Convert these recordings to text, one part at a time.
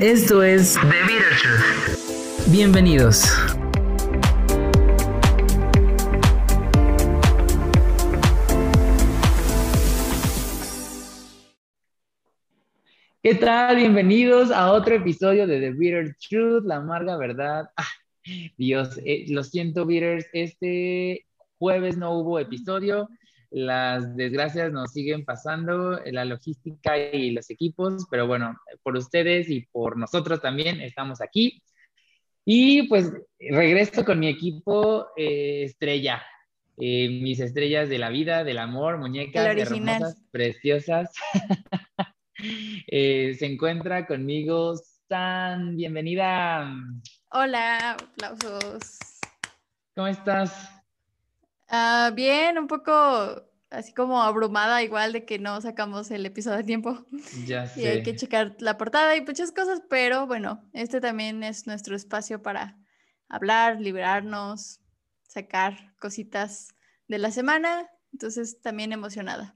Esto es The Bitter Truth. Bienvenidos. ¿Qué tal? Bienvenidos a otro episodio de The Bitter Truth, la amarga verdad. Ah, Dios, eh, lo siento, Bitters, este jueves no hubo episodio. Las desgracias nos siguen pasando, la logística y los equipos, pero bueno, por ustedes y por nosotros también estamos aquí. Y pues regreso con mi equipo eh, estrella, eh, mis estrellas de la vida, del amor, muñecas hermosas, preciosas. Eh, se encuentra conmigo San, bienvenida. Hola, aplausos. ¿Cómo estás? Ah, bien, un poco así como abrumada igual de que no sacamos el episodio a tiempo. Ya sé. Y hay que checar la portada y muchas cosas, pero bueno, este también es nuestro espacio para hablar, liberarnos, sacar cositas de la semana. Entonces, también emocionada.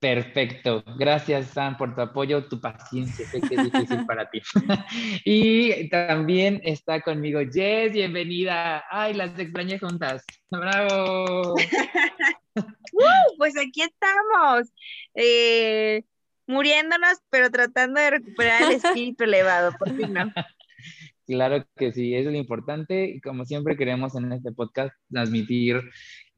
Perfecto. Gracias, Sam, por tu apoyo, tu paciencia. Sé que es difícil para ti. y también está conmigo Jess, bienvenida. Ay, las extrañé juntas. ¡Bravo! pues aquí estamos, eh, muriéndonos, pero tratando de recuperar el espíritu elevado, por fin no. Claro que sí, eso es lo importante. Como siempre queremos en este podcast transmitir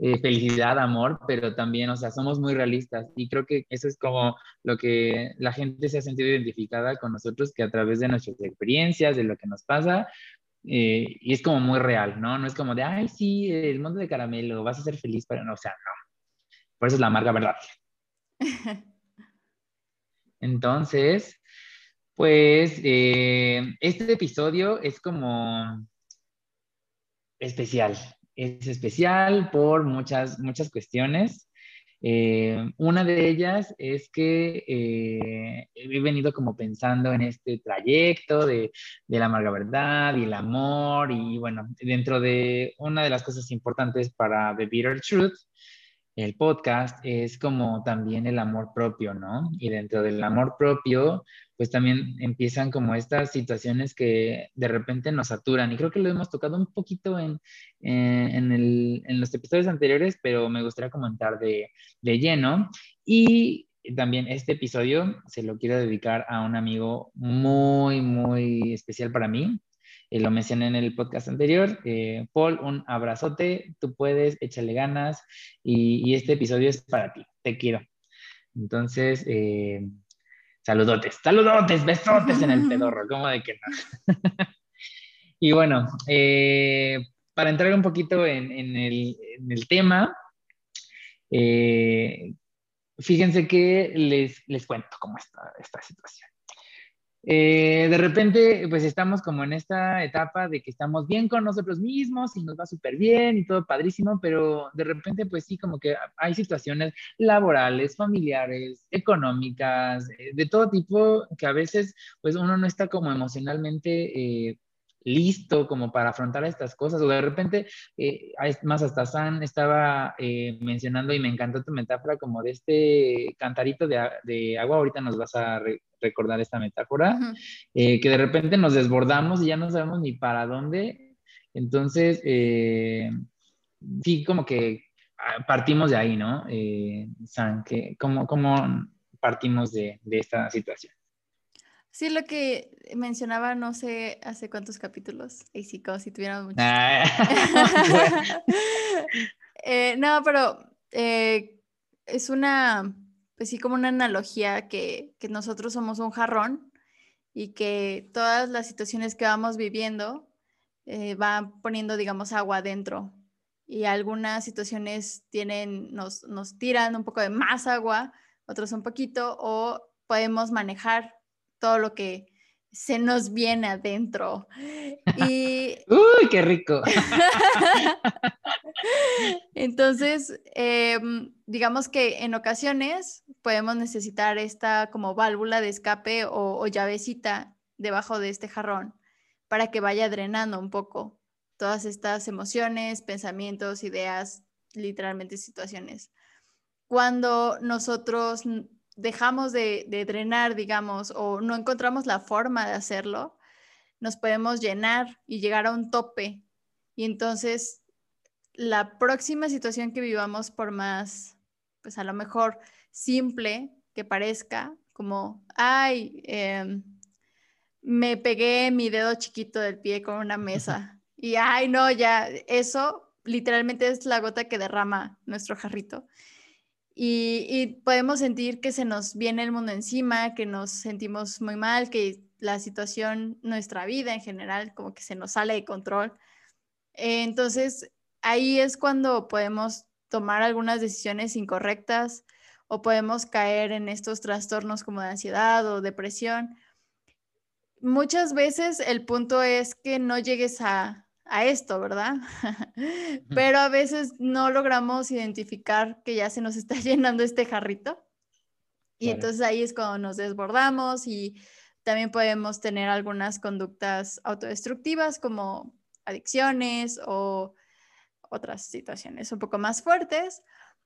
eh, felicidad, amor, pero también, o sea, somos muy realistas y creo que eso es como lo que la gente se ha sentido identificada con nosotros, que a través de nuestras experiencias, de lo que nos pasa, eh, y es como muy real, ¿no? No es como de, ay, sí, el mundo de caramelo, vas a ser feliz, pero no, o sea, no. Por eso es la amarga verdad. Entonces, pues eh, este episodio es como especial. Es especial por muchas, muchas cuestiones. Eh, una de ellas es que eh, he venido como pensando en este trayecto de, de, la amarga verdad y el amor y bueno, dentro de una de las cosas importantes para The Bitter Truth, el podcast es como también el amor propio, ¿no? Y dentro del amor propio, pues también empiezan como estas situaciones que de repente nos saturan. Y creo que lo hemos tocado un poquito en, en, los episodios anteriores, pero me gustaría comentar de, de lleno. Y también este episodio se lo quiero dedicar a un amigo muy, muy especial para mí. Eh, lo mencioné en el podcast anterior. Eh, Paul, un abrazote, tú puedes, échale ganas y, este episodio es para ti, te quiero. Entonces, eh, Saludotes, saludotes, besotes en el pedorro, como de que no. y bueno, eh, para entrar un poquito en, el, tema, eh, fíjense que les, les cuento cómo está esta situación. Eh, de repente, pues estamos como en esta etapa de que estamos bien con nosotros mismos y nos va súper bien y todo padrísimo, pero de repente, pues sí, como que hay situaciones laborales, familiares, económicas, eh, de todo tipo, que a veces, pues uno no está como emocionalmente eh, listo como para afrontar estas cosas, o de repente, eh, más hasta San estaba eh, mencionando y me encantó tu metáfora como de este cantarito de, agua, ahorita nos vas a recordar esta metáfora, eh, que de repente nos desbordamos y ya no sabemos ni para dónde, entonces, sí, como que ah, partimos de ahí, ¿no? San, que, ¿cómo, ¿cómo, partimos de, de esta situación? Sí, lo que mencionaba, no sé hace cuántos capítulos, y sí, como si tuviéramos muchos. Ah, eh, no, pero eh, es una, pues sí, como una analogía que, que, nosotros somos un jarrón y que todas las situaciones que vamos viviendo eh, van poniendo, digamos, agua adentro. Y algunas situaciones tienen, nos, nos tiran un poco de más agua, otros un poquito, o podemos manejar todo lo que se nos viene adentro. Y... ¡Uy, qué rico! Entonces, em, digamos que en ocasiones podemos necesitar esta como válvula de escape o, o, llavecita debajo de este jarrón para que vaya drenando un poco todas estas emociones, pensamientos, ideas, literalmente situaciones. Cuando nosotros dejamos de, de drenar, digamos, o no encontramos la forma de hacerlo, nos podemos llenar y llegar a un tope. Y entonces la próxima situación que vivamos, por más, pues a lo mejor simple que parezca, como, ay, em, me pegué mi dedo chiquito del pie con una mesa. Y, ay, no, ya, eso literalmente es la gota que derrama nuestro jarrito. Y, podemos sentir que se nos viene el mundo encima, que nos sentimos muy mal, que la situación, nuestra vida en general, como que se nos sale de control. entonces, ahí es cuando podemos tomar algunas decisiones incorrectas o podemos caer en estos trastornos como de ansiedad o depresión. Muchas veces el punto es que no llegues a, esto, ¿verdad? Pero a veces no logramos identificar que ya se nos está llenando este jarrito. Y entonces ahí es cuando nos desbordamos y también podemos tener algunas conductas autodestructivas como adicciones o otras situaciones un poco más fuertes.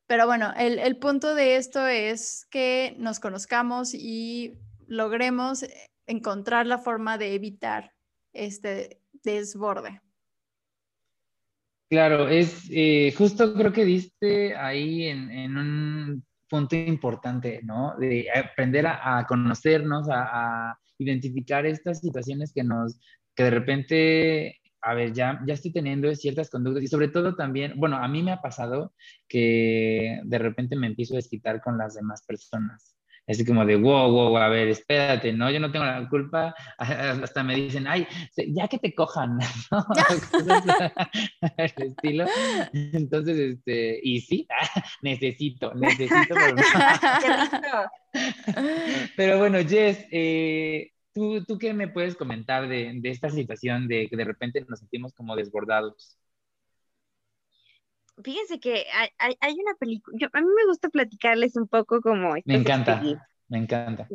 Pero bueno, el, punto de esto es que nos conozcamos y logremos encontrar la forma de evitar este desborde. Claro, es eh, justo creo que diste ahí en, un punto importante, ¿no? De aprender a, conocernos, a, identificar estas situaciones que nos, que de repente, a ver, ya, ya estoy teniendo ciertas conductas y sobre todo también, bueno, a mí me ha pasado que de repente me empiezo a desquitar con las demás personas. Así como de, wow, wow, a ver, espérate, ¿no? Yo no tengo la culpa. Hasta me dicen, ay, ya que te cojan, ¿no? el estilo. Entonces, este, y sí, necesito, necesito. Pero, pero bueno, Jess, eh, ¿tú, ¿tú qué me puedes comentar de, de esta situación de que de repente nos sentimos como desbordados? Fíjense que hay, hay una película, a mí me gusta platicarles un poco como... Me encanta, me encanta.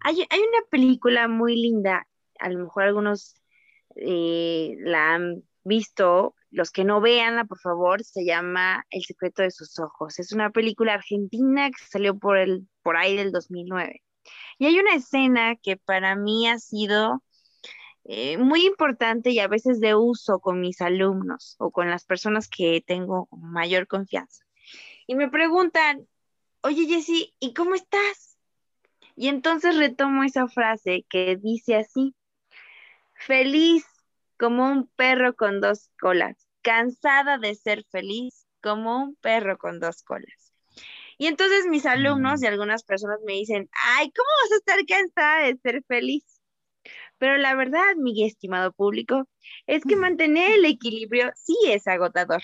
Hay, hay, una película muy linda, a lo mejor algunos eh, la han visto, los que no veanla, por favor, se llama El secreto de sus ojos. Es una película argentina que salió por, el, por ahí del 2009. Y hay una escena que para mí ha sido eh, muy importante y a veces de uso con mis alumnos o con las personas que tengo mayor confianza. Y me preguntan, oye Jessy, ¿y cómo estás? Y entonces retomo esa frase que dice así, feliz como un perro con dos colas, cansada de ser feliz como un perro con dos colas. Y entonces mis alumnos y mm. algunas personas me dicen, ay, ¿cómo vas a estar cansada de ser feliz? Pero la verdad, mi estimado público, es que mantener el equilibrio sí es agotador.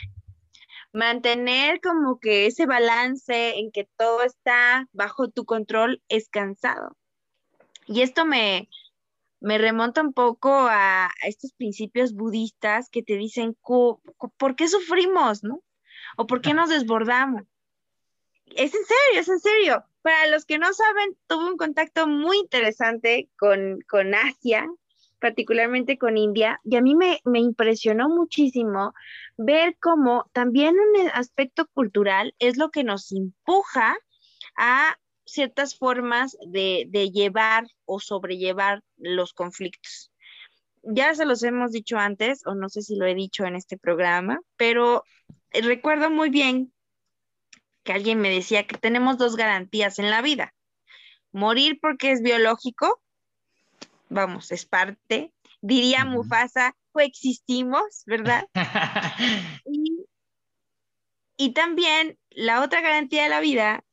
Mantener como que ese balance en que todo está bajo tu control es cansado. Y esto me, me remonta un poco a, estos principios budistas que te dicen, ¿por qué sufrimos, no? ¿O por qué nos desbordamos? Es en serio, es en serio. Para los que no saben, tuve un contacto muy interesante con, Asia, particularmente con India, y a mí me, impresionó muchísimo ver cómo también un aspecto cultural es lo que nos empuja a ciertas formas de, de, llevar o sobrellevar los conflictos. Ya se los hemos dicho antes, o no sé si lo he dicho en este programa, pero recuerdo muy bien que alguien me decía que tenemos dos garantías en la vida. Morir porque es biológico, vamos, es parte. Diría Mufasa, coexistimos, ¿verdad? y, y también la otra garantía de la vida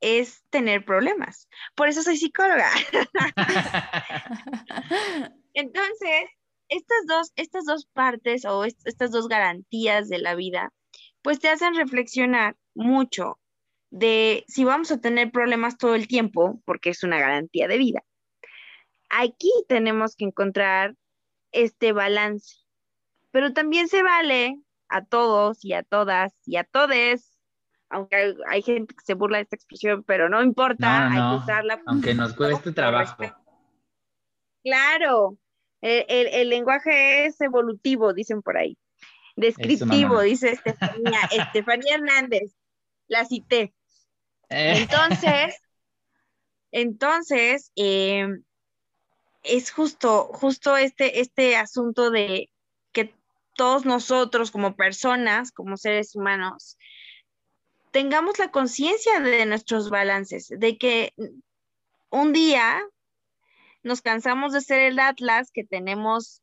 es tener problemas. Por eso soy psicóloga. Entonces, estas dos, estas dos partes o estas dos garantías de la vida, pues te hacen reflexionar mucho de si vamos a tener problemas todo el tiempo, porque es una garantía de vida. Aquí tenemos que encontrar este balance, pero también se vale a todos y a todas y a todes, aunque hay, gente que se burla de esta expresión, pero no importa, hay que usarla. Aunque nos cueste trabajo. Claro, el lenguaje es evolutivo, dicen por ahí. Descriptivo, dice Estefanía, Estefanía Hernández la cité. Eh. Entonces, Entonces, em, es justo, justo este, este asunto de que todos nosotros como personas, como seres humanos, tengamos la conciencia de nuestros balances, de que un día nos cansamos de ser el Atlas, que tenemos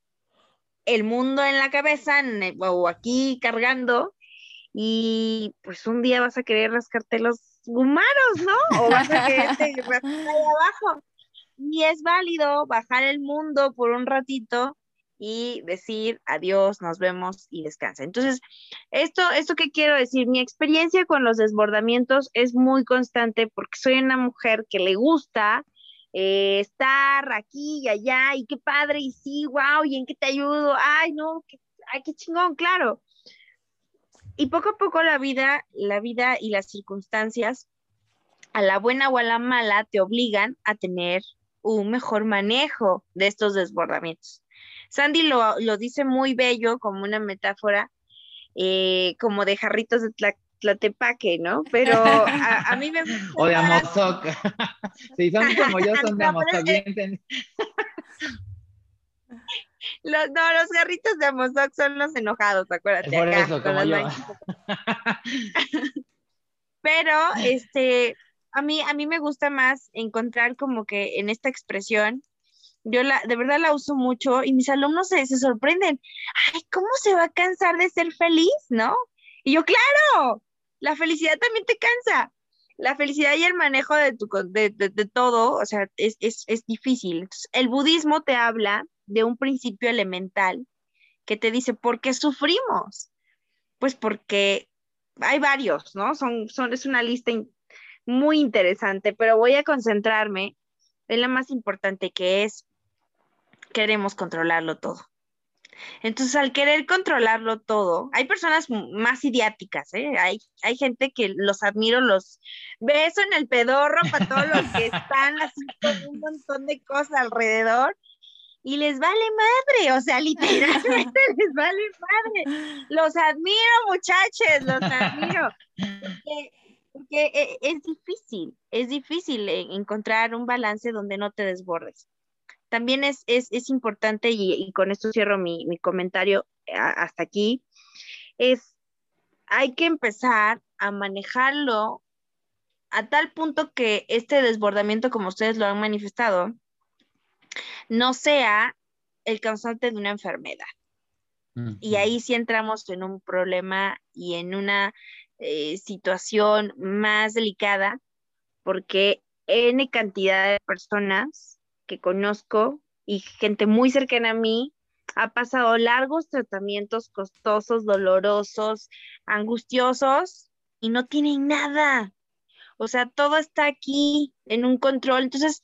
el mundo en la cabeza o aquí cargando, y pues un día vas a querer rascarte los humanos, ¿no? O vas a querer rascar ahí abajo. Y es válido bajar el mundo por un ratito y decir adiós, nos vemos y descansa. Entonces, esto, esto que quiero decir, mi experiencia con los desbordamientos es muy constante porque soy una mujer que le gusta eh, estar aquí y allá y qué padre y sí, wow, y en qué te ayudo, ay, no, qué, ay, qué chingón, claro. Y poco a poco la vida, la vida y las circunstancias, a la buena o a la mala, te obligan a tener un mejor manejo de estos desbordamientos. Sandy lo, dice muy bello como una metáfora, eh, como de jarritos de Tlatepaque, ¿no? Pero a, mí me gusta. O de Amozoc. si son como yo, son de Amozoc. Los, no, los jarritos de Amozoc son los enojados, acuérdate. Por eso, como yo. Pero, este, a mí, a mí me gusta más encontrar como que en esta expresión yo la, de verdad la uso mucho y mis alumnos se, se sorprenden. Ay, ¿cómo se va a cansar de ser feliz, no? Y yo, claro, la felicidad también te cansa. La felicidad y el manejo de, tu, de, de, todo, o sea, es, es, es difícil. el budismo te habla de un principio elemental que te dice, ¿por qué sufrimos? Pues porque hay varios, ¿no? Son, son, es una lista muy interesante, pero voy a concentrarme en la más importante que es queremos controlarlo todo. Entonces, al querer controlarlo todo, hay personas más idiáticas, ¿eh? hay, hay gente que los admiro, los beso en el pedorro para todos los que están así con un montón de cosas alrededor y les vale madre, o sea, literalmente les vale madre. Los admiro, muchachos, los admiro. Porque, eh, es difícil, es difícil encontrar un balance donde no te desbordes también es, importante, y, con esto cierro mi, comentario hasta aquí, es, hay que empezar a manejarlo a tal punto que este desbordamiento, como ustedes lo han manifestado, no sea el causante de una enfermedad. Y ahí sí entramos en un problema y en una eh, situación más delicada, porque N cantidad de personas que conozco y gente muy cercana a mí ha pasado largos tratamientos costosos, dolorosos, angustiosos y no tienen nada. O sea, todo está aquí en un control. Entonces,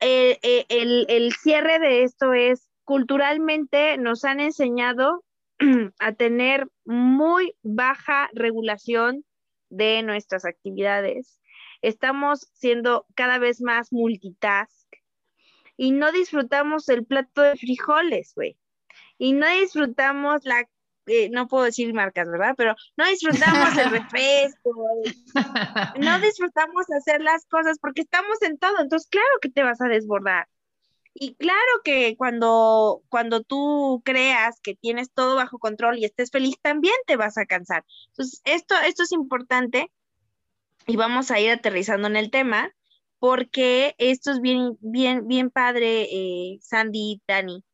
eh, eh, el, el cierre de esto es, culturalmente nos han enseñado a tener muy baja regulación de nuestras actividades. Estamos siendo cada vez más multitask y no disfrutamos el plato de frijoles, güey. Y no disfrutamos la, eh, no puedo decir marcas, ¿verdad? Pero no disfrutamos el refresco, no disfrutamos hacer las cosas porque estamos en todo, entonces claro que te vas a desbordar. Y claro que cuando, cuando tú creas que tienes todo bajo control y estés feliz, también te vas a cansar. Entonces, esto, esto es importante y vamos a ir aterrizando en el tema porque esto es bien, bien, bien padre, eh, Sandy, Dani.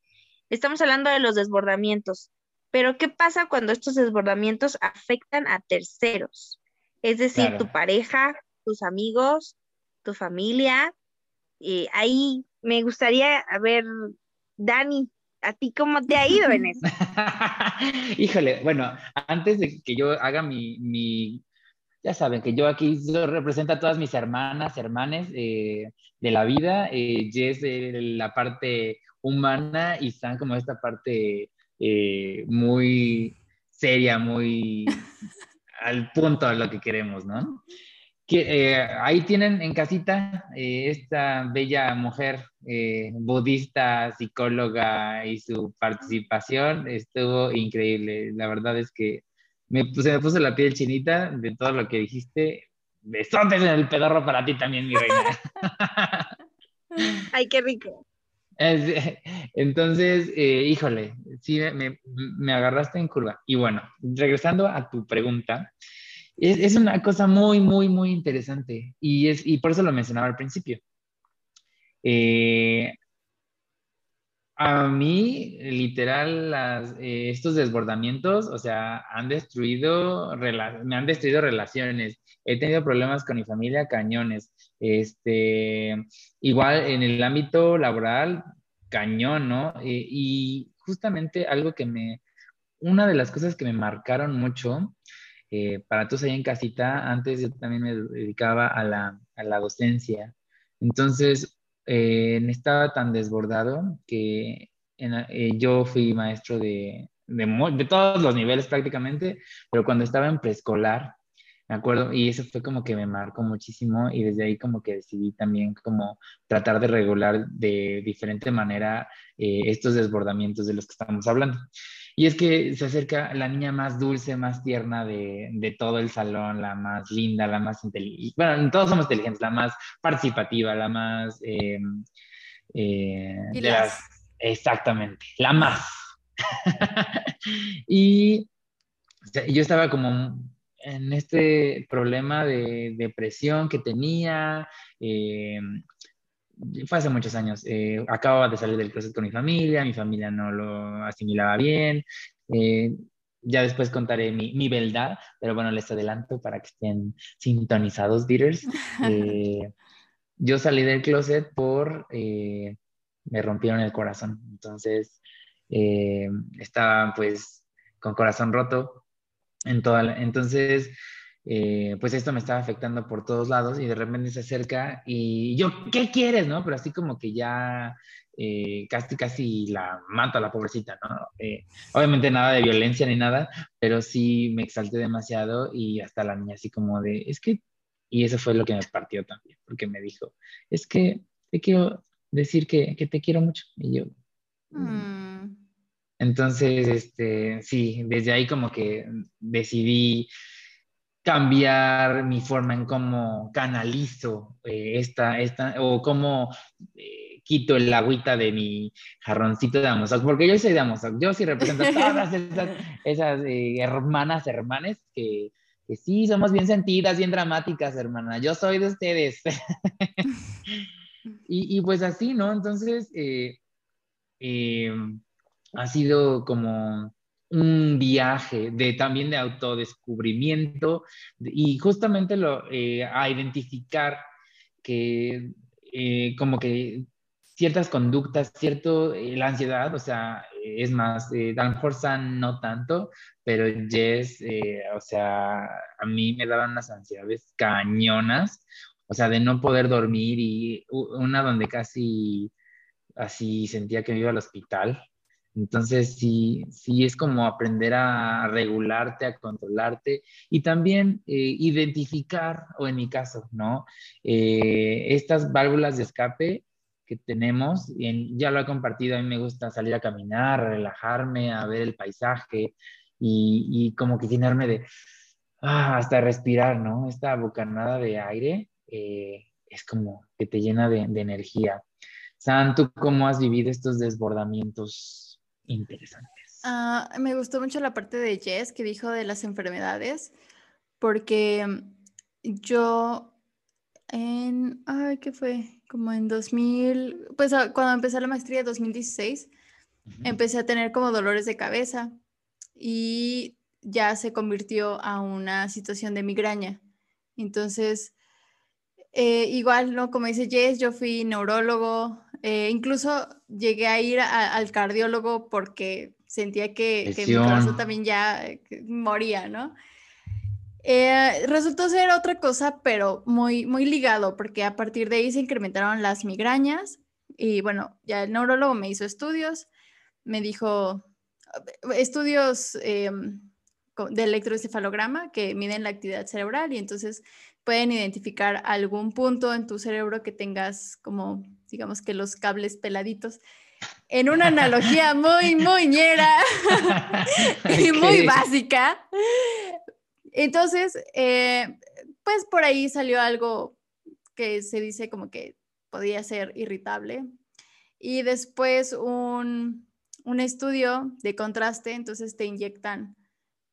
Estamos hablando de los desbordamientos, pero ¿qué pasa cuando estos desbordamientos afectan a terceros? Es decir, tu pareja, tus amigos, tu familia. Eh, ahí me gustaría ver, Dani, ¿a ti cómo te ha ido en eso? Híjole, bueno, antes de que yo haga mi, mi ya saben que yo aquí represento a todas mis hermanas, hermanes eh, de la vida. Eh, Jess la parte humana y Sam como esta parte eh, muy seria, muy al punto de lo que queremos, ¿no? Que, ahí tienen en casita esta bella mujer budista, psicóloga y su participación estuvo increíble. La verdad es que me, se me puso la piel chinita de todo lo que dijiste. besotes en el pedorro para ti también, mi reina. Ay, qué rico. Entonces, eh, híjole, sí, me, agarraste en curva. Y bueno, regresando a tu pregunta, es, una cosa muy, muy, muy interesante y, es, y por eso lo mencionaba al principio. Eh, a mí, literal, eh, estos desbordamientos, o sea, han destruido, me han destruido relaciones. He tenido problemas con mi familia, cañones. Este, igual en el ámbito laboral, cañón, ¿no? Eh, y justamente algo que me, una de las cosas que me marcaron mucho, eh, para todos ahí en casita, antes yo también me dedicaba a la, a la docencia. Entonces, eh, estaba tan desbordado que eh, yo fui maestro de, de, todos los niveles prácticamente, pero cuando estaba en preescolar, me acuerdo, y eso fue como que me marcó muchísimo y desde ahí como que decidí también como tratar de regular de diferente manera eh, estos desbordamientos de los que estamos hablando. Y es que se acerca la niña más dulce, más tierna de, de todo el salón, la más linda, la más inteligente. Bueno, todos somos inteligentes, la más participativa, la más... Eh, eh, exactamente, la más. y yo estaba como en este problema de depresión que tenía, eh, fue hace muchos años. Eh, acababa de salir del closet con mi familia, mi familia no lo asimilaba bien. Eh, ya después contaré mi, mi, verdad, pero bueno, les adelanto para que estén sintonizados, beaters. Eh, yo salí del closet por, me rompieron el corazón. Entonces, estaba pues con corazón roto entonces eh, pues esto me estaba afectando por todos lados y de repente se acerca y yo, ¿qué quieres? ¿No? Pero así como que ya eh, casi, casi la mato a la pobrecita, ¿no? Eh, obviamente nada de violencia ni nada, pero sí me exalté demasiado y hasta la niña así como de, es que, y eso fue lo que me partió también, porque me dijo, es que te quiero decir que, que te quiero mucho. Y yo... Mm. Entonces, este, sí, desde ahí como que decidí cambiar mi forma en cómo canalizo eh, esta, esta, o cómo eh, quito el agüita de mi jarroncito de Amozoc, porque yo soy de Amozoc, yo sí represento a todas esas, esas eh, hermanas, hermanes que, que, sí somos bien sentidas, bien dramáticas, hermana, yo soy de ustedes. y, y, pues así, ¿no? Entonces, ha sido como un viaje de también de autodescubrimiento y justamente lo, eh, a identificar que eh, como que ciertas conductas, cierto, eh, la ansiedad, o sea, es más, eh, a no tanto, pero Jess, o sea, a mí me daban unas ansiedades cañonas, o sea, de no poder dormir y una donde casi así sentía que me iba al hospital, entonces, sí, sí es como aprender a regularte, a controlarte y también eh, identificar, o en mi caso, ¿no? Eh, estas válvulas de escape que tenemos, ya lo he compartido, a mí me gusta salir a caminar, relajarme, a ver el paisaje y, como que llenarme de, ah, hasta respirar, ¿no? Esta bocanada de aire eh, es como que te llena de, de energía. Santo, ¿cómo has vivido estos desbordamientos? Interesantes. Ah, me gustó mucho la parte de Jess que dijo de las enfermedades, porque yo en, ay, ¿qué fue? Como en 2000, pues ah, cuando empecé la maestría en 2016, empecé a tener como dolores de cabeza y ya se convirtió a una situación de migraña. Entonces, eh, igual, ¿no? Como dice Jess, yo fui neurólogo, eh, incluso llegué a ir al cardiólogo porque sentía que, mi corazón también ya eh, moría, ¿no? Eh, resultó ser otra cosa, pero muy, muy ligado, porque a partir de ahí se incrementaron las migrañas y bueno, ya el neurólogo me hizo estudios, me dijo estudios em, de electroencefalograma que miden la actividad cerebral y entonces pueden identificar algún punto en tu cerebro que tengas como digamos que los cables peladitos, en una analogía muy muñera y muy básica. Entonces, eh, pues por ahí salió algo que se dice como que podía ser irritable. Y después un, un estudio de contraste, entonces te inyectan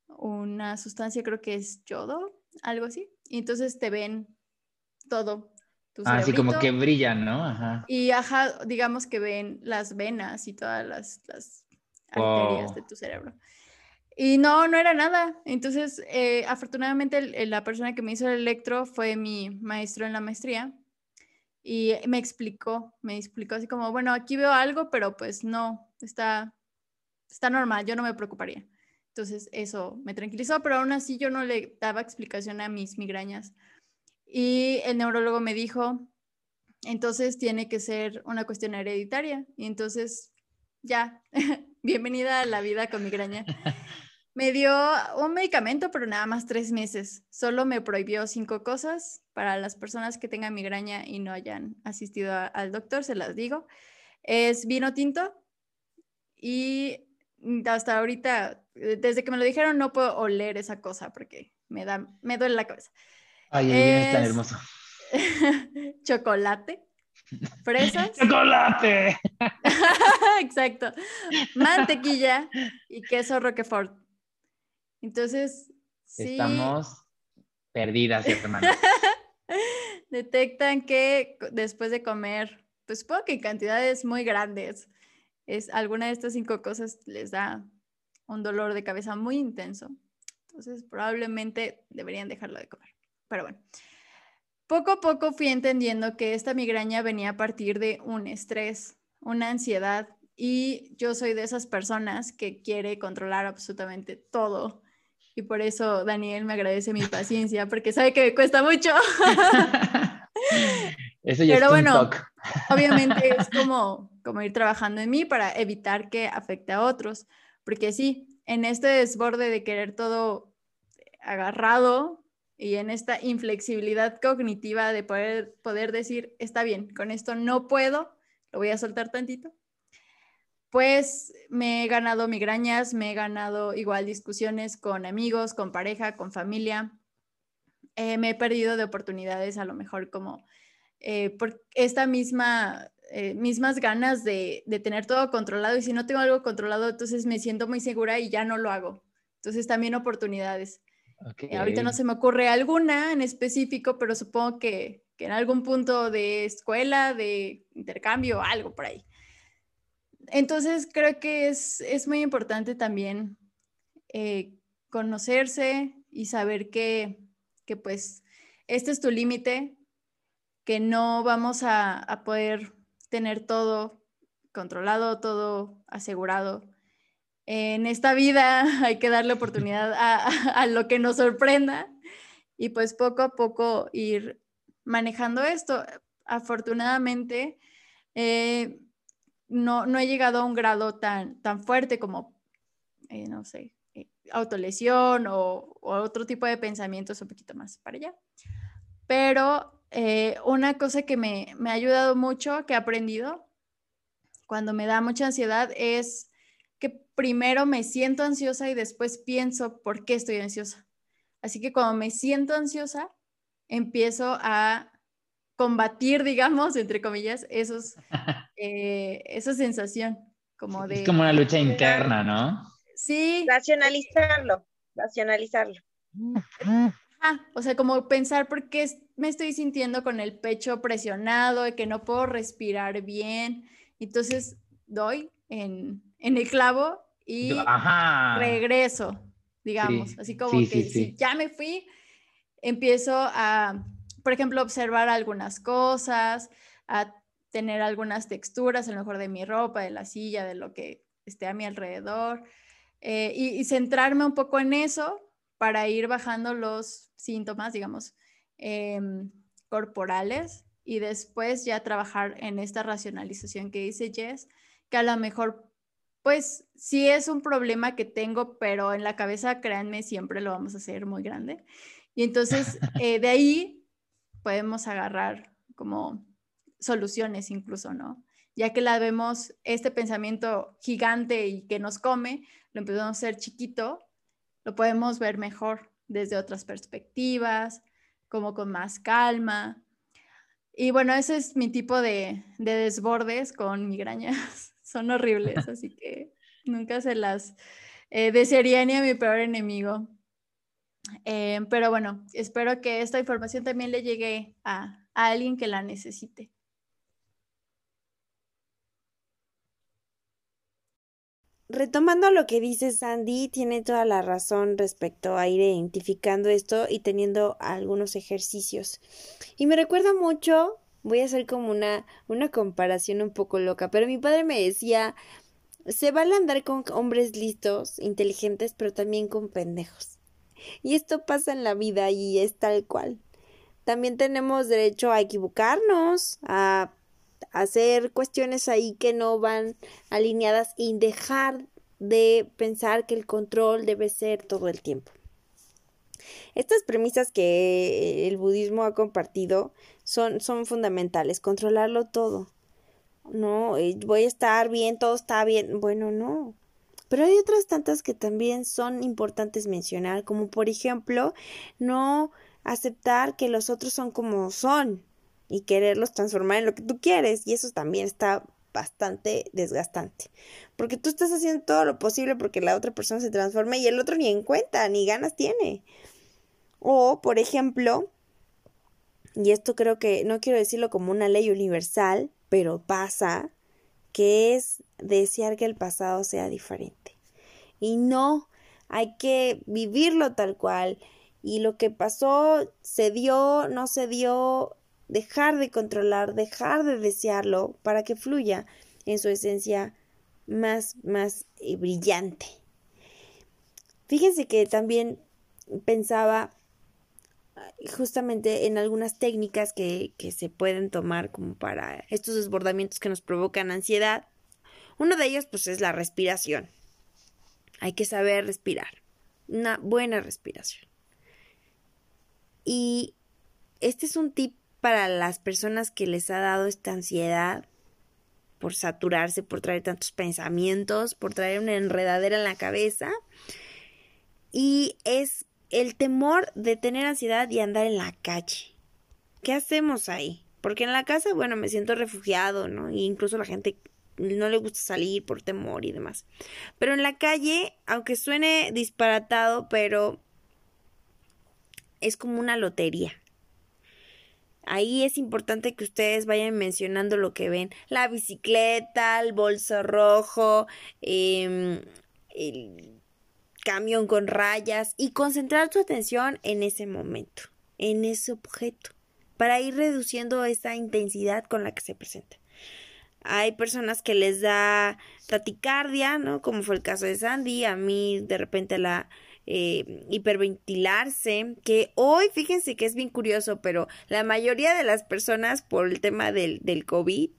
una sustancia, creo que es yodo, algo así, y entonces te ven todo. Así ah, como que brillan, ¿no? Ajá. Y ajá, digamos que ven las venas y todas las, las arterias de tu cerebro. Y no, no era nada. Entonces, eh, afortunadamente, la persona que me hizo el electro fue mi maestro en la maestría y me explicó, me explicó así como, bueno, aquí veo algo, pero pues no, está, está normal, yo no me preocuparía. Entonces, eso me tranquilizó, pero aún así yo no le daba explicación a mis migrañas. Y el neurólogo me dijo, entonces tiene que ser una cuestión hereditaria. Y entonces, ya, bienvenida a la vida con migraña. Me dio un medicamento, pero nada más tres meses. Solo me prohibió cinco cosas para las personas que tengan migraña y no hayan asistido al doctor, se las digo. Es vino tinto y hasta ahorita, desde que me lo dijeron, no puedo oler esa cosa porque me, da, me duele la cabeza. Ay, es tan hermoso. chocolate, fresas. ¡Chocolate! Exacto. Mantequilla y queso Roquefort. Entonces, sí. Estamos perdidas, hermano. Detectan que después de comer, pues supongo que en cantidades muy grandes, es alguna de estas cinco cosas les da un dolor de cabeza muy intenso. Entonces, probablemente deberían dejarlo de comer. Pero bueno, poco a poco fui entendiendo que esta migraña venía a partir de un estrés, una ansiedad, y yo soy de esas personas que quiere controlar absolutamente todo y por eso Daniel me agradece mi paciencia, porque sabe que me cuesta mucho. eso ya Pero bueno, obviamente es como, como ir trabajando en mí para evitar que afecte a otros, porque sí, en este desborde de querer todo agarrado y en esta inflexibilidad cognitiva de poder, poder decir, está bien, con esto no puedo, lo voy a soltar tantito, pues me he ganado migrañas, me he ganado igual discusiones con amigos, con pareja, con familia. Eh, me he perdido de oportunidades a lo mejor como eh, por esta misma, eh, mismas ganas de, tener todo controlado y si no tengo algo controlado, entonces me siento muy segura y ya no lo hago. Entonces también oportunidades. ahorita no se me ocurre alguna en específico, pero supongo que, que en algún punto de escuela, de intercambio, algo por ahí. Entonces creo que es, muy importante también eh, conocerse y saber que, pues este es tu límite, que no vamos a, poder tener todo controlado, todo asegurado. En esta vida hay que darle oportunidad a, lo que nos sorprenda y pues poco a poco ir manejando esto. Afortunadamente, eh, no, no he llegado a un grado tan, tan fuerte como, eh, no sé, eh, autolesión o, otro tipo de pensamientos un poquito más para allá. Pero eh, una cosa que me, me ha ayudado mucho, que he aprendido cuando me da mucha ansiedad, es que primero me siento ansiosa y después pienso por qué estoy ansiosa. Así que cuando me siento ansiosa, empiezo a combatir, digamos, entre comillas, esos, eh, esa sensación como de... Es como una lucha interna, ¿no? Sí. Racionalizarlo, racionalizarlo. Ah, o sea, como pensar por qué me estoy sintiendo con el pecho presionado, y que no puedo respirar bien. Entonces doy en, el clavo y regreso, digamos. Así como que si ya me fui, empiezo a por ejemplo, observar algunas cosas, a tener algunas texturas, a lo mejor de mi ropa, de la silla, de lo que esté a mi alrededor, eh, y, centrarme un poco en eso para ir bajando los síntomas, digamos, em, corporales y después ya trabajar en esta racionalización que dice Jess, que a lo mejor, pues sí es un problema que tengo, pero en la cabeza, créanme, siempre lo vamos a hacer muy grande. Y entonces, eh, de ahí podemos agarrar como soluciones incluso, ¿no? Ya que la vemos, este pensamiento gigante y que nos come, lo empezamos a ser chiquito, lo podemos ver mejor desde otras perspectivas, como con más calma. Y bueno, ese es mi tipo de, desbordes con migrañas. Son horribles, así que nunca se las eh, desearía ni a mi peor enemigo. Eh, pero bueno, espero que esta información también le llegue a alguien que la necesite. Retomando lo que dice Sandy, tiene toda la razón respecto a ir identificando esto y teniendo algunos ejercicios. Y me recuerda mucho, voy a hacer como una, una comparación un poco loca, pero mi padre me decía, se vale andar con hombres listos, inteligentes, pero también con pendejos. Y esto pasa en la vida y es tal cual. También tenemos derecho a equivocarnos, a hacer cuestiones ahí que no van alineadas y dejar de pensar que el control debe ser todo el tiempo. Estas premisas que el budismo ha compartido son, son fundamentales, controlarlo todo. No, eh, voy a estar bien, todo está bien. Bueno, no. Pero hay otras tantas que también son importantes mencionar, como por ejemplo, no aceptar que los otros son como son y quererlos transformar en lo que tú quieres. Y eso también está bastante desgastante. Porque tú estás haciendo todo lo posible porque la otra persona se transforme y el otro ni en cuenta, ni ganas tiene. O, por ejemplo, y esto creo que no quiero decirlo como una ley universal, pero pasa, que es desear que el pasado sea diferente. Y no, hay que vivirlo tal cual. Y lo que pasó, se dio, no se dio, dejar de controlar, dejar de desearlo para que fluya en su esencia más, más eh, brillante. Fíjense que también pensaba justamente en algunas técnicas que, que se pueden tomar como para estos desbordamientos que nos provocan ansiedad. Uno de ellos pues es la respiración. Hay que saber respirar. Una buena respiración. Y este es un tip para las personas que les ha dado esta ansiedad por saturarse, por traer tantos pensamientos, por traer una enredadera en la cabeza. Y es el temor de tener ansiedad y andar en la calle. ¿Qué hacemos ahí? Porque en la casa, bueno, me siento refugiado, ¿no? Y incluso la gente no le gusta salir por temor y demás. Pero en la calle, aunque suene disparatado, pero es como una lotería. Ahí es importante que ustedes vayan mencionando lo que ven. La bicicleta, el bolso rojo, em, el camión con rayas y concentrar su atención en ese momento, en ese objeto, para ir reduciendo esa intensidad con la que se presenta. Hay personas que les da taticardia, ¿no? Como fue el caso de Sandy, a mí de repente la eh, hiperventilarse, que hoy fíjense que es bien curioso, pero la mayoría de las personas por el tema del, del COVID,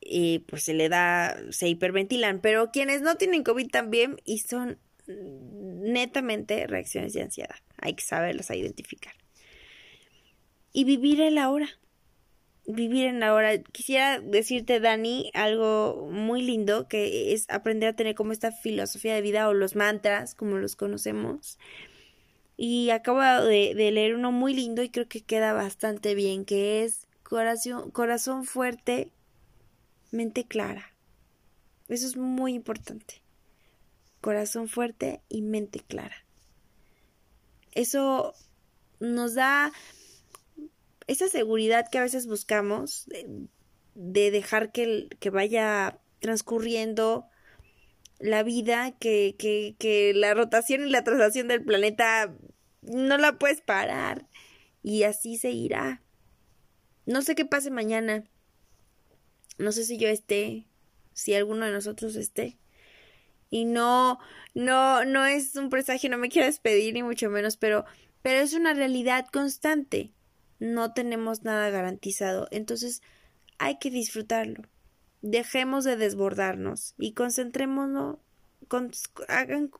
eh, pues se le da, se hiperventilan, pero quienes no tienen COVID también y son netamente reacciones de ansiedad, hay que saberlas identificar. Y vivir el ahora vivir en la hora. Quisiera decirte, Dani, algo muy lindo que es aprender a tener como esta filosofía de vida o los mantras, como los conocemos. Y acabo de, leer uno muy lindo y creo que queda bastante bien, que es corazón, corazón fuerte, mente clara. Eso es muy importante. Corazón fuerte y mente clara. Eso nos da esa seguridad que a veces buscamos de, dejar que, que, vaya transcurriendo la vida, que, que, que la rotación y la traslación del planeta no la puedes parar y así seguirá. No sé qué pase mañana. No sé si yo esté, si alguno de nosotros esté. Y no, no, no es un presagio, no me quiero despedir ni mucho menos, pero, pero es una realidad constante no tenemos nada garantizado. Entonces hay que disfrutarlo. Dejemos de desbordarnos y concentrémonos, con, hagan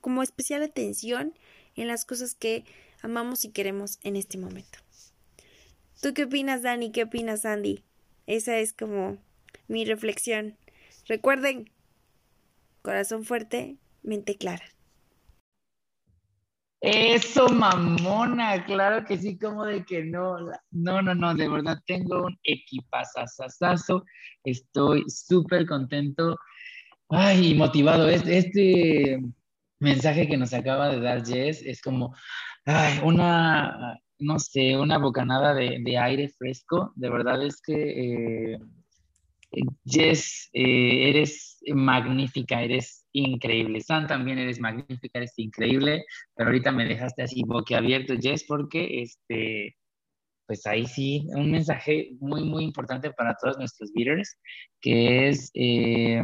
como especial atención en las cosas que amamos y queremos en este momento. ¿Tú qué opinas, Dani? ¿Qué opinas, Andy? Esa es como mi reflexión. Recuerden, corazón fuerte, mente clara. Eso, mamona, claro que sí, como de que no, no, no, no, de verdad tengo un equipazazazazo, estoy súper contento, ay, motivado, este, este mensaje que nos acaba de dar Jess es como, una, no sé, una bocanada de, aire fresco, de verdad es que, eh, Jess, eh, eres magnífica, eres increíble. San también eres magnífica, eres increíble, pero ahorita me dejaste así boquiabierto, Jess, porque este, pues ahí sí, un mensaje muy, muy importante para todos nuestros leaders, que es eh,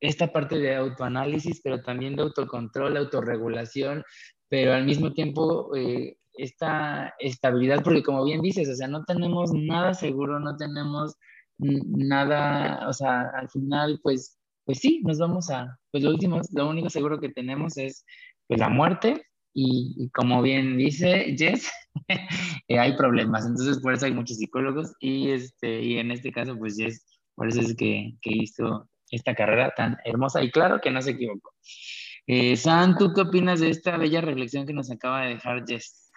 esta parte de autoanálisis, pero también de autocontrol, autorregulación, pero al mismo tiempo eh, esta estabilidad, porque como bien dices, o sea, no tenemos nada seguro, no tenemos nada, o sea, al final, pues pues sí, nos vamos a, pues lo último, lo único seguro que tenemos es pues la muerte y, como bien dice Jess, eh, hay problemas, entonces por eso hay muchos psicólogos y, este, y en este caso pues Jess, por eso es que, que hizo esta carrera tan hermosa y claro que no se equivocó. Eh, San, ¿tú qué opinas de esta bella reflexión que nos acaba de dejar Jess?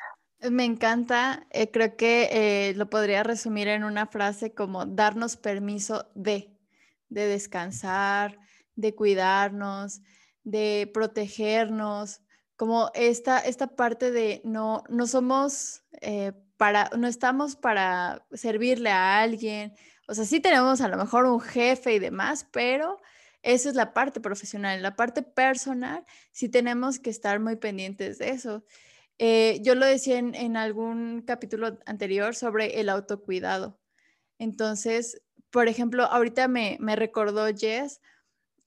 Me encanta, eh, creo que eh, lo podría resumir en una frase como darnos permiso de, de descansar, de cuidarnos, de protegernos, como esta, esta parte de no, no somos eh, para, no estamos para servirle a alguien, o sea, sí tenemos a lo mejor un jefe y demás, pero esa es la parte profesional. La parte personal, sí tenemos que estar muy pendientes de eso. Eh, yo lo decía en, algún capítulo anterior sobre el autocuidado. Entonces, por ejemplo, ahorita me, recordó Jess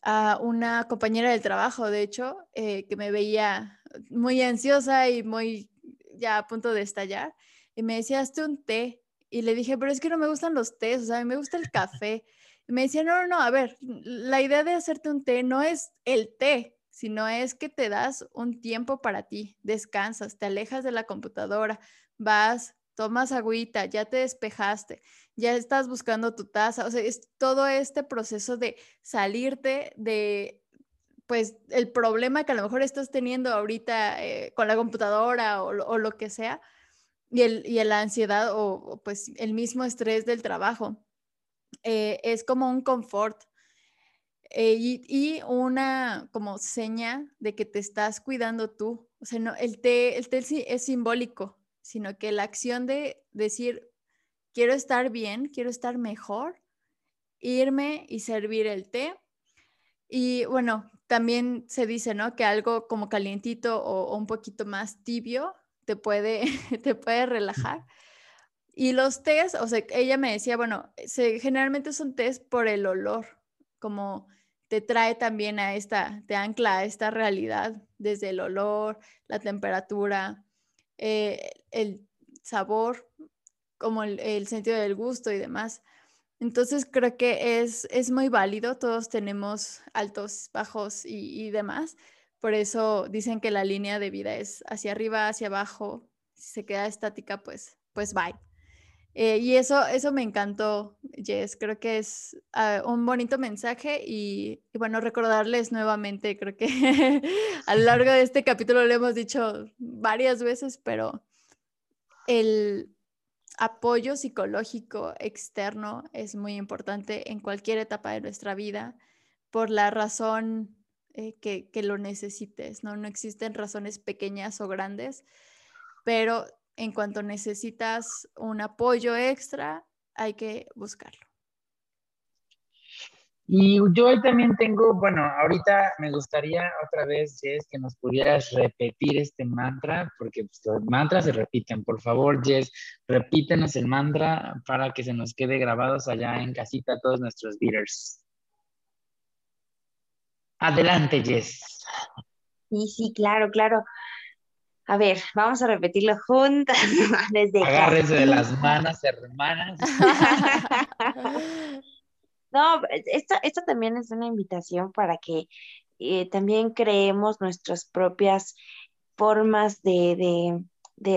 a una compañera del trabajo, de hecho, eh, que me veía muy ansiosa y muy ya a punto de estallar. Y me decía, hazte un té. Y le dije, pero es que no me gustan los tés, o sea, me gusta el café. Y me decía, no, no, no, a ver, la idea de hacerte un té no es el té, sino es que te das un tiempo para ti, descansas, te alejas de la computadora, vas, tomas agüita, ya te despejaste, ya estás buscando tu taza, o sea, es todo este proceso de salirte de, pues, el problema que a lo mejor estás teniendo ahorita eh, con la computadora o, lo que sea, y, el, y la ansiedad o, pues el mismo estrés del trabajo. Eh, es como un confort eh, y, una como seña de que te estás cuidando tú. O sea, no, el té, el té es simbólico, sino que la acción de decir, quiero estar bien, quiero estar mejor, irme y servir el té. Y bueno, también se dice, ¿no? Que algo como calientito o, un poquito más tibio te puede, te puede relajar. Y los tés, o sea, ella me decía, bueno, se, generalmente son tés por el olor, como te trae también a esta, te ancla a esta realidad desde el olor, la temperatura, eh, el sabor, como el, sentido del gusto y demás. Entonces creo que es, es muy válido, todos tenemos altos, bajos y, demás. Por eso dicen que la línea de vida es hacia arriba, hacia abajo. Si se queda estática, pues, pues bye. Eh, y eso, eso me encantó, Jess. Creo que es ah, un bonito mensaje y, bueno, recordarles nuevamente, creo que a lo largo de este capítulo lo hemos dicho varias veces, pero el apoyo psicológico externo es muy importante en cualquier etapa de nuestra vida por la razón eh, que, que lo necesites, ¿no? No existen razones pequeñas o grandes, pero en cuanto necesitas un apoyo extra, hay que buscarlo. Y yo hoy también tengo, bueno, ahorita me gustaría otra vez, Jess, que nos pudieras repetir este mantra, porque pues, los mantras se repiten. Por favor, Jess, repítenos el mantra para que se nos quede grabados allá en casita todos nuestros beaters. Adelante, Jess. Sí, sí, claro, claro. A ver, vamos a repetirlo juntas. Desde Agárrense de las manos, hermanas. no, esto, esto también es una invitación para que eh, también creemos nuestras propias formas de,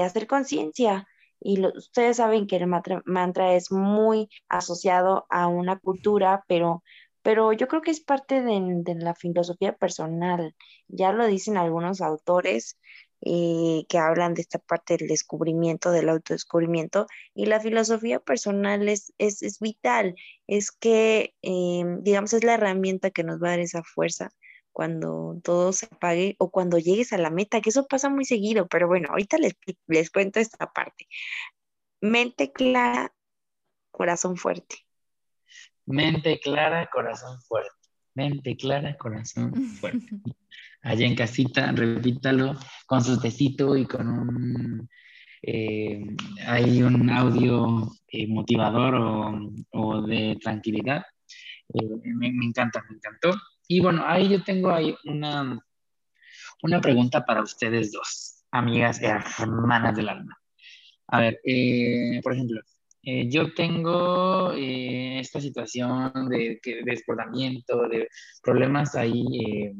hacer conciencia. Y ustedes saben que el mantra, es muy asociado a una cultura, pero, pero yo creo que es parte de, de la filosofía personal. Ya lo dicen algunos autores, eh, que hablan de esta parte del descubrimiento, del autodescubrimiento, y la filosofía personal es, es, vital, es que, eh, digamos, es la herramienta que nos va a dar esa fuerza cuando todo se apague o cuando llegues a la meta, que eso pasa muy seguido, pero bueno, ahorita les, les cuento esta parte. Mente clara, corazón fuerte. Mente clara, corazón fuerte. Mente clara, corazón fuerte. Allá en casita, repítalo con su tecito y con un eh, hay un audio eh, motivador o, de tranquilidad. Eh, me, me, encanta, me encantó. Y bueno, ahí yo tengo ahí una, una pregunta para ustedes dos, amigas hermanas del alma. A ver, eh, por ejemplo, eh, yo tengo eh, esta situación de, de, desbordamiento, de problemas ahí,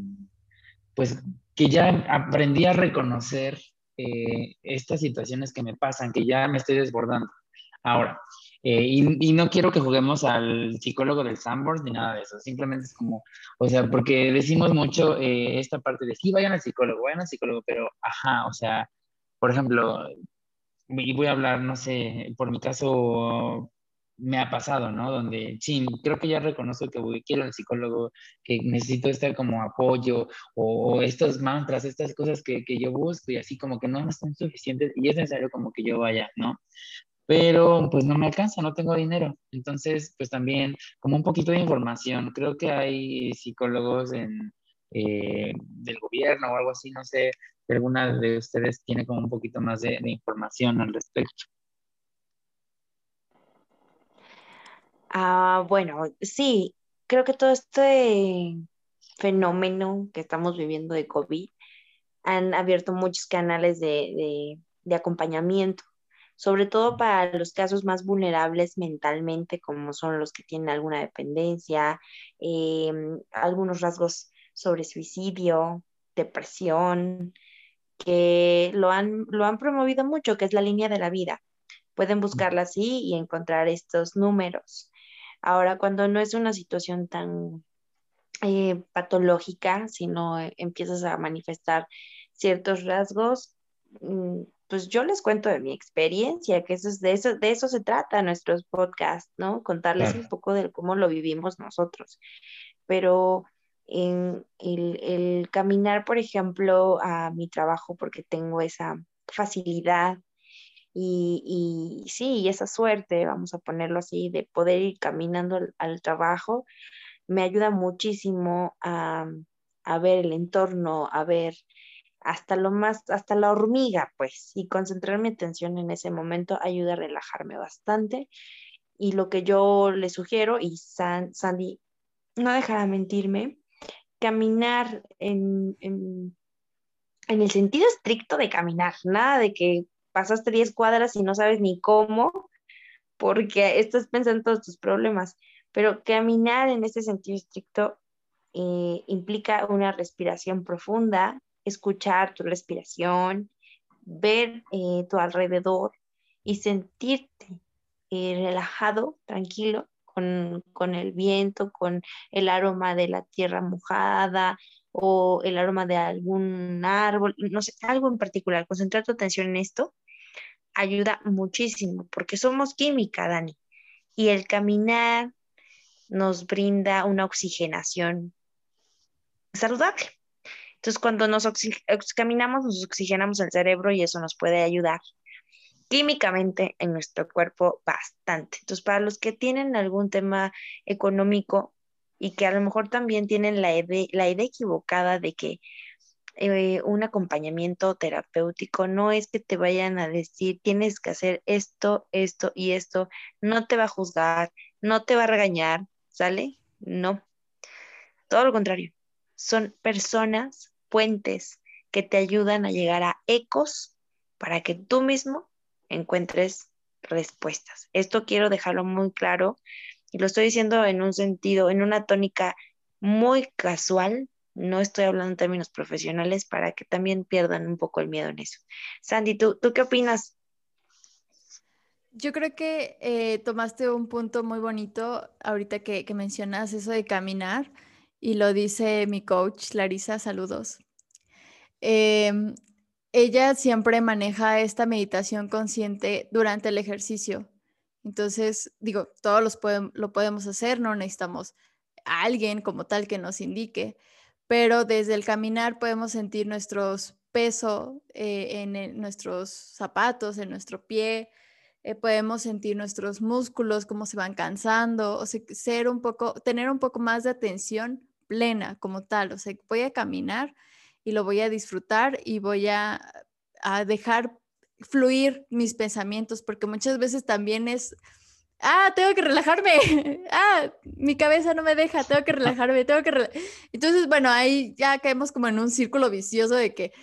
pues que ya aprendí a reconocer estas situaciones que me pasan, que ya me estoy desbordando. Ahora, eh, y, no quiero que juguemos al psicólogo del Sandbox ni nada de eso, simplemente es como, o sea, porque decimos mucho eh, esta parte de sí, vayan al psicólogo, vayan al psicólogo, pero ajá, o sea, por ejemplo, y voy a hablar, no sé, por mi caso me ha pasado, ¿no? Donde, sí, creo que ya reconozco que quiero al psicólogo, que necesito estar como apoyo, o, estos mantras, estas cosas que, que, yo busco, y así como que no están suficientes, y es necesario como que yo vaya, ¿no? pero pues no me alcanza, no tengo dinero. Entonces, pues también como un poquito de información. Creo que hay psicólogos en, eh, del gobierno o algo así, no sé, alguna de ustedes tiene como un poquito más de, información al respecto. Ah, bueno, sí, creo que todo este fenómeno que estamos viviendo de COVID han abierto muchos canales de, de acompañamiento sobre todo para los casos más vulnerables mentalmente, como son los que tienen alguna dependencia, em, algunos rasgos sobre suicidio, depresión, que lo han, lo han promovido mucho, que es la línea de la vida. Pueden buscarla así y encontrar estos números. Ahora, cuando no es una situación tan eh, patológica, sino eh, empiezas a manifestar ciertos rasgos, mm, pues yo les cuento de mi experiencia, que eso es de eso, de eso se trata nuestros podcasts, ¿no? Contarles un poco de cómo lo vivimos nosotros. Pero en el, caminar, por ejemplo, a mi trabajo, porque tengo esa facilidad y, y sí, y esa suerte, vamos a ponerlo así, de poder ir caminando al, trabajo, me ayuda muchísimo a, a ver el entorno, a ver hasta lo más, hasta la hormiga, pues, y concentrar mi atención en ese momento ayuda a relajarme bastante. Y lo que yo le sugiero, y Sandy no dejará mentirme, caminar en, en, el sentido estricto de caminar, nada de que pasaste 10 cuadras y no sabes ni cómo, porque estás pensando en todos tus problemas, pero caminar en ese sentido estricto eh, implica una respiración profunda, escuchar tu respiración, ver eh, tu alrededor y sentirte eh, relajado, tranquilo, con, con, el viento, con el aroma de la tierra mojada o el aroma de algún árbol, no sé, algo en particular. Concentrar tu atención en esto ayuda muchísimo porque somos química, Dani. Y el caminar nos brinda una oxigenación saludable. Entonces, cuando nos caminamos, nos oxigenamos el cerebro y eso nos puede ayudar químicamente en nuestro cuerpo bastante. Entonces, para los que tienen algún tema económico y que a lo mejor también tienen la, la idea equivocada de que eh, un acompañamiento terapéutico no es que te vayan a decir tienes que hacer esto, esto y esto, no te va a juzgar, no te va a regañar, ¿sale? No. Todo lo contrario son personas, puentes que te ayudan a llegar a ecos para que tú mismo encuentres respuestas. Esto quiero dejarlo muy claro y lo estoy diciendo en un sentido, en una tónica muy casual, no estoy hablando en términos profesionales para que también pierdan un poco el miedo en eso. Sandy, ¿tú, tú qué opinas? Yo creo que eh, tomaste un punto muy bonito ahorita que, que mencionas eso de caminar y lo dice mi coach Larisa, saludos. Em, ella siempre maneja esta meditación consciente durante el ejercicio. Entonces, digo, todos los lo podemos hacer, no necesitamos a alguien como tal que nos indique, pero desde el caminar podemos sentir nuestros peso eh, en nuestros zapatos, en nuestro pie, eh, podemos sentir nuestros músculos, cómo se van cansando, o sea, ser un poco, tener un poco más de atención plena como tal, o sea, voy a caminar y lo voy a disfrutar y voy a, a dejar fluir mis pensamientos, porque muchas veces también es, ah, tengo que relajarme, ah, mi cabeza no me deja, tengo que relajarme, tengo que... Entonces, bueno, ahí ya caemos como en un círculo vicioso de que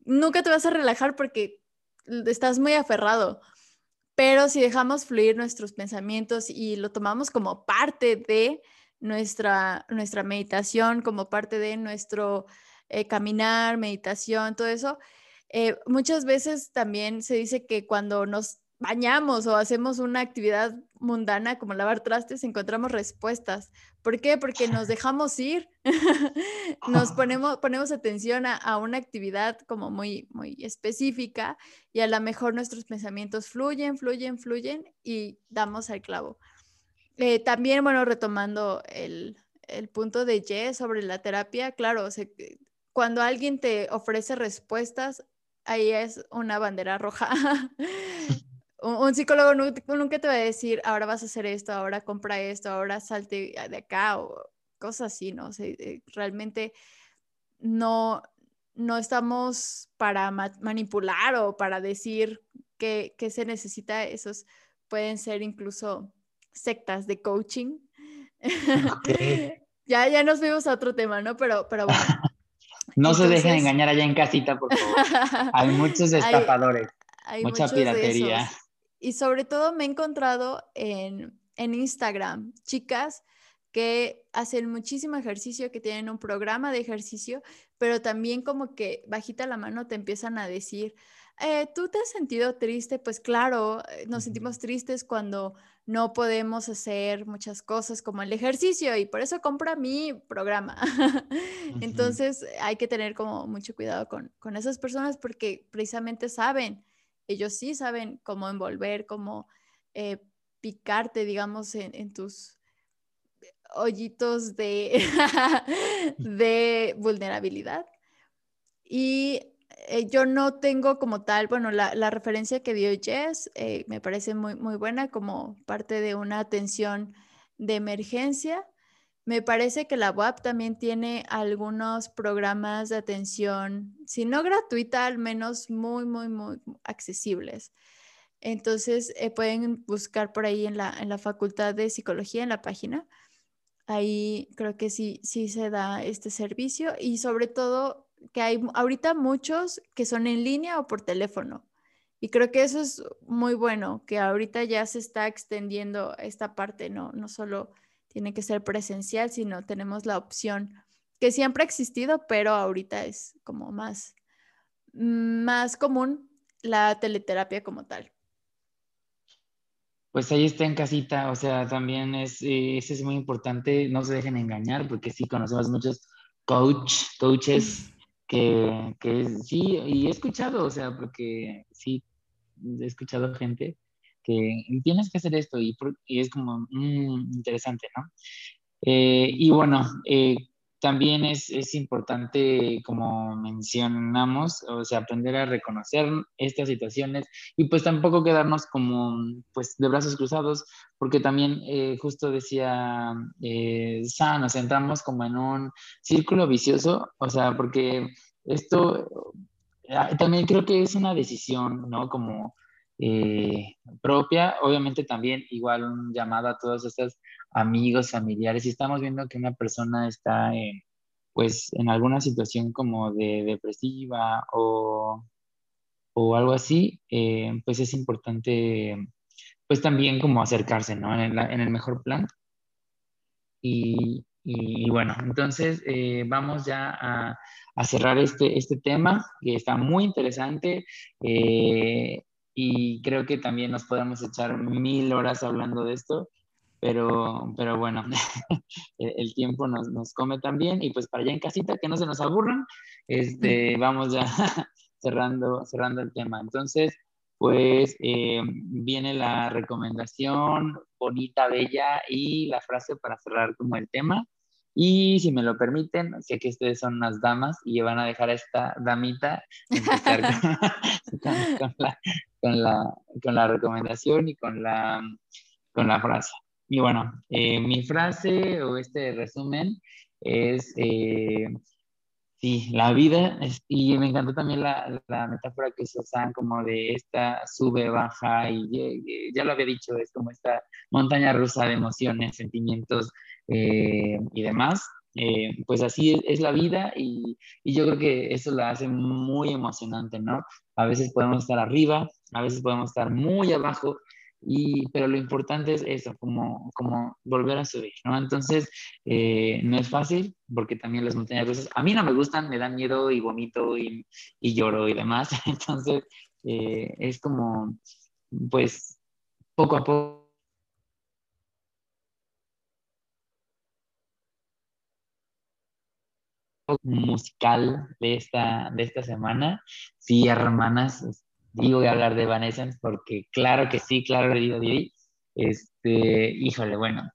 nunca te vas a relajar porque estás muy aferrado. Pero si dejamos fluir nuestros pensamientos y lo tomamos como parte de nuestra, nuestra meditación, como parte de nuestro eh, caminar, meditación, todo eso, eh, muchas veces también se dice que cuando nos bañamos o hacemos una actividad mundana como lavar trastes, encontramos respuestas. ¿Por qué? Porque nos dejamos ir, nos ponemos, ponemos atención a, una actividad como muy, muy específica y a lo mejor nuestros pensamientos fluyen, fluyen, fluyen y damos al clavo. Eh, también, bueno, retomando el, punto de Jess sobre la terapia, claro, cuando alguien te ofrece respuestas, ahí es una bandera roja. un, psicólogo nunca te va a decir, ahora vas a hacer esto, ahora compra esto, ahora salte de acá o cosas así, ¿no? Eh, realmente no, no estamos para manipular o para decir qué, se necesita. Esos pueden ser incluso sectas de coaching. ya, ya nos vimos a otro tema, ¿no? Pero, pero bueno. No se dejen engañar allá en casita, por favor. Hay muchos estafadores, mucha piratería. Y sobre todo me he encontrado en, Instagram chicas que hacen muchísimo ejercicio, que tienen un programa de ejercicio, pero también como que bajita la mano te empiezan a decir, eh, ¿tú te has sentido triste? Pues claro, eh, nos sentimos tristes cuando no podemos hacer muchas cosas como el ejercicio y por eso compra mi programa. Entonces hay que tener como mucho cuidado con, con esas personas porque precisamente saben ellos sí saben cómo envolver, cómo eh, picarte, digamos, en, tus hoyitos de, de vulnerabilidad. Y eh, yo no tengo como tal, bueno, la, referencia que dio Jess eh, me parece muy, muy buena como parte de una atención de emergencia me parece que la web también tiene algunos programas de atención, si no gratuita, al menos muy, muy, muy accesibles. Entonces, eh, pueden buscar por ahí en la, en la Facultad de Psicología, en la página. Ahí creo que sí, sí se da este servicio y sobre todo que hay ahorita muchos que son en línea o por teléfono. Y creo que eso es muy bueno, que ahorita ya se está extendiendo esta parte, no, no solo tiene que ser presencial, sino tenemos la opción que siempre ha existido, pero ahorita es como más, más común la teleterapia como tal. Pues ahí está en casita, o sea, también es, eh, eso es muy importante, no se dejen engañar, porque sí conocemos muchos coach, coaches que, que sí, y he escuchado, o sea, porque sí, he escuchado gente que tienes que hacer esto y, es como mm, interesante, ¿no? Eh, y bueno, eh, también es, es, importante, como mencionamos, o sea, aprender a reconocer estas situaciones y pues tampoco quedarnos como, pues, de brazos cruzados, porque también eh, justo decía San, nos como en un círculo vicioso, o sea, porque esto también creo que es una decisión, ¿no? Como eh, propia. Obviamente también igual un llamado a todos estos amigos, familiares. Si estamos viendo que una persona está en, pues en alguna situación como de depresiva o, o algo así, eh, pues es importante pues también como acercarse, ¿no? En, el mejor plan. Y, y, bueno, entonces eh, vamos ya a, a, cerrar este, este tema que está muy interesante. Y creo que también nos podemos echar mil horas hablando de esto, pero, pero bueno, el, tiempo nos, nos, come también y pues para allá en casita, que no se nos aburran, este, vamos ya cerrando, cerrando el tema. Entonces, pues eh, viene la recomendación bonita, bella y la frase para cerrar como el tema. Y si me lo permiten, sé que ustedes son unas damas y van a dejar a esta damita empezar con, la, con, la, con, la, recomendación y con la, con la frase. Y bueno, eh, mi frase o este resumen es eh, Sí, la vida, es, y me encantó también la, la, metáfora que se usan como de esta sube, baja, y, ya lo había dicho, es como esta montaña rusa de emociones, sentimientos eh, y demás. Eh, pues así es, la vida y, y, yo creo que eso la hace muy emocionante, ¿no? A veces podemos estar arriba, a veces podemos estar muy abajo, y, pero lo importante es eso, como, como volver a subir, ¿no? Entonces, eh, no es fácil porque también las montañas rusas, a mí no me gustan, me dan miedo y vomito y, y lloro y demás. Entonces, eh, es como, pues, poco a poco. Musical de esta, de esta semana. Sí, hermanas, digo a hablar de Evanescence porque claro que sí, claro le digo. Este, híjole, bueno,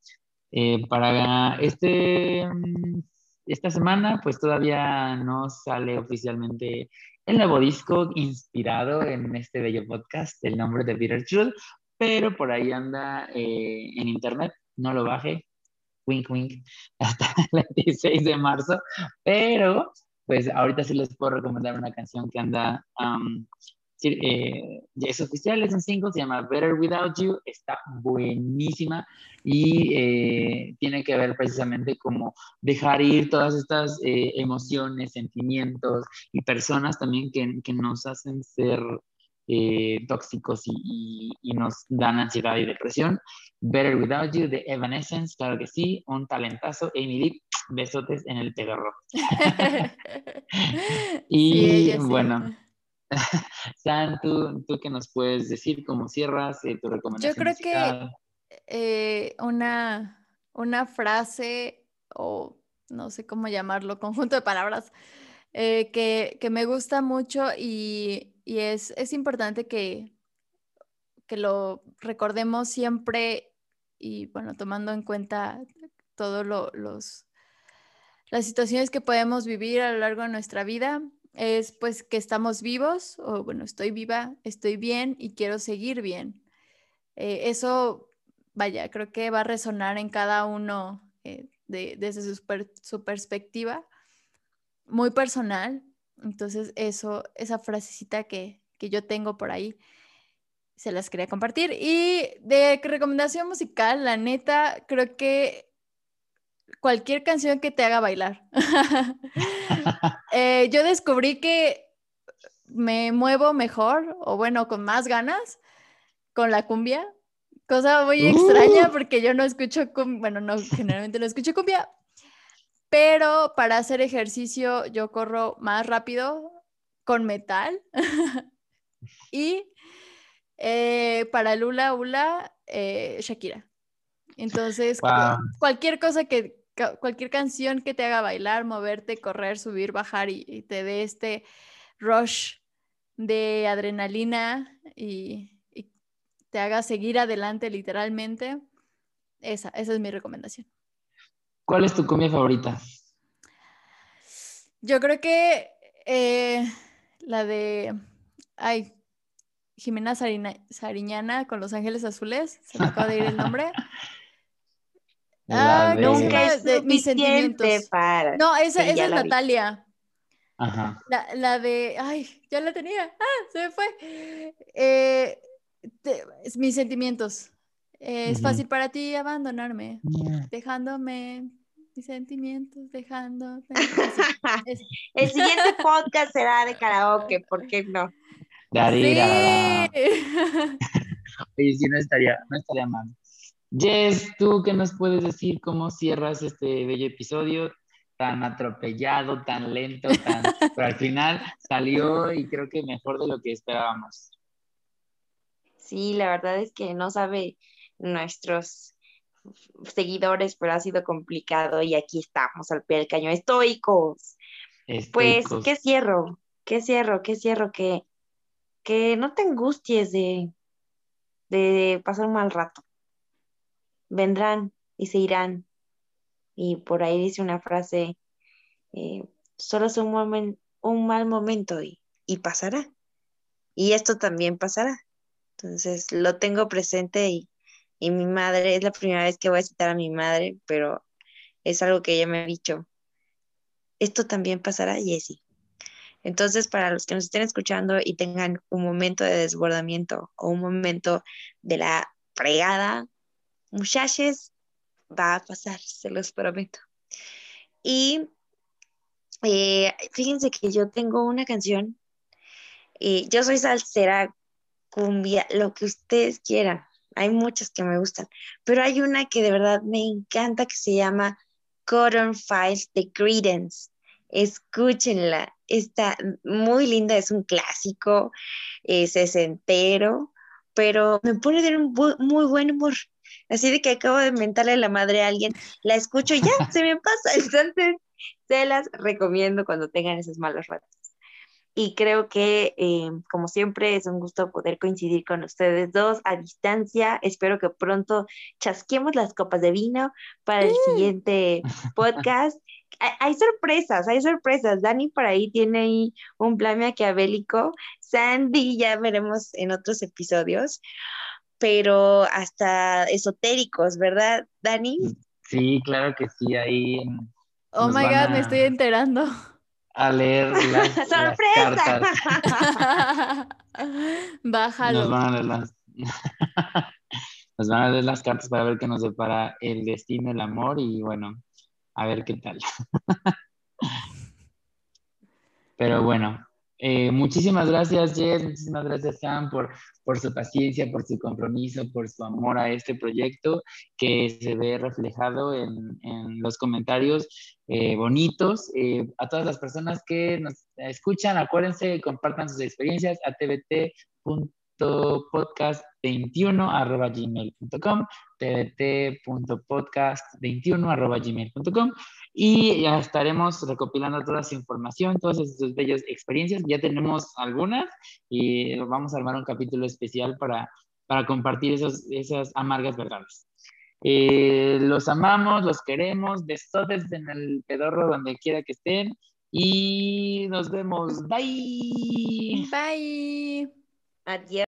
eh, para este, mm, esta semana pues todavía no sale oficialmente el nuevo disco inspirado en este bello podcast, el nombre de Peter Truth, pero por ahí anda eh, en internet, no lo baje, wink wink, hasta el 26 de marzo, pero pues ahorita sí les puedo recomendar una canción que anda eh, ya es oficial, es un single, se llama Better Without You, está buenísima y eh, tiene que ver precisamente como dejar ir todas estas eh, emociones, sentimientos y personas también que, que nos hacen ser eh, tóxicos y, y, nos dan ansiedad y depresión. Better Without You de Evanescence, claro que sí, un talentazo. Amy Lee, besotes en el pedorro. y bueno. San, ¿tú, ¿tú, qué nos puedes decir? ¿Cómo cierras eh, tu recomendación? Yo creo que eh, una, una frase o no sé cómo llamarlo, conjunto de palabras eh, que, que, me gusta mucho y, y es, es, importante que, que lo recordemos siempre y bueno, tomando en cuenta todas los las situaciones que podemos vivir a lo largo de nuestra vida, es pues que estamos vivos, o bueno, estoy viva, estoy bien y quiero seguir bien. Eh, eso, vaya, creo que va a resonar en cada uno eh, desde su, perspectiva, muy personal. Entonces, eso, esa frasecita que, que yo tengo por ahí, se las quería compartir. Y de recomendación musical, la neta, creo que cualquier canción que te haga bailar. Eh, yo descubrí que me muevo mejor, o bueno, con más ganas, con la cumbia. Cosa muy extraña uh. porque yo no escucho cumbia, bueno, no, generalmente no escucho cumbia, pero para hacer ejercicio yo corro más rápido con metal. y eh, para Lula Ula, eh, Shakira. Entonces, cualquier cosa que, cualquier canción que te haga bailar, moverte, correr, subir, bajar y, te dé este rush de adrenalina y, te haga seguir adelante literalmente, esa, esa es mi recomendación. ¿Cuál es tu comida favorita? Yo creo que eh, la de, ay, Jimena Sariñana con Los Ángeles Azules, se me acaba de ir el nombre. Ah, nunca es de mis sentimientos. Para no, esa, esa es Natalia. Ajá. La, la, de, ay, ya la tenía. Ah, se me fue. Eh, mis sentimientos. Es fácil para ti abandonarme, dejándome mis sentimientos, dejando. El siguiente podcast será de karaoke, ¿por qué no? Sí. Oye, sí, no estaría, no estaría mal. Jess, ¿tú qué nos puedes decir? ¿Cómo cierras este bello episodio? Tan atropellado, tan lento, tan... pero al final salió y creo que mejor de lo que esperábamos. Sí, la verdad es que no sabe nuestros seguidores, pero ha sido complicado y aquí estamos al pie del cañón, estoicos. Pues, ¿qué cierro? ¿Qué cierro? ¿Qué cierro? Que, que no te angusties de, de pasar un mal rato. Vendrán y se irán. Y por ahí dice una frase, eh, solo es un, un mal momento y, y pasará. Y esto también pasará. Entonces lo tengo presente y, y mi madre, es la primera vez que voy a citar a mi madre, pero es algo que ella me ha dicho. Esto también pasará, Jessie. Entonces, para los que nos estén escuchando y tengan un momento de desbordamiento o un momento de la fregada, muchachos, va a pasar, se los prometo. Y eh, fíjense que yo tengo una canción, y yo soy salsera, cumbia, lo que ustedes quieran. Hay muchas que me gustan, pero hay una que de verdad me encanta que se llama Cotton Files de Credence. Escúchenla, está muy linda, es un clásico, es sesentero, pero me pone de un muy buen humor. Así de que acabo de mentarle la madre a alguien, la escucho y ya se me pasa. Entonces, se las recomiendo cuando tengan esos malos ratos. Y creo que, eh, como siempre, es un gusto poder coincidir con ustedes dos a distancia. Espero que pronto chasquemos las copas de vino para el siguiente podcast. Hay, sorpresas, hay sorpresas. Dani por ahí tiene ahí un plan maquiavélico. Sandy ya veremos en otros episodios, pero hasta esotéricos, ¿verdad, Dani? Sí, claro que sí, ahí. Oh my God, me estoy enterando a leer las, cartas. Bájalo. Nos van a leer las... nos van a leer las cartas para ver qué nos depara el destino, el amor y bueno, a ver qué tal. Pero bueno, eh, muchísimas gracias, Jess, muchísimas gracias, Sam, por, por su paciencia, por su compromiso, por su amor a este proyecto que se ve reflejado en, en los comentarios eh, bonitos. Eh, a todas las personas que nos escuchan, acuérdense, compartan sus experiencias a tbt.podcast21.gmail.com tbt.podcast21.gmail.com y ya estaremos recopilando toda esa información, todas esas bellas experiencias. Ya tenemos algunas y vamos a armar un capítulo especial para, para compartir esos, esas amargas verdades. Eh, los amamos, los queremos, besotes en el pedorro donde quiera que estén y nos vemos. Bye. Bye. Adiós.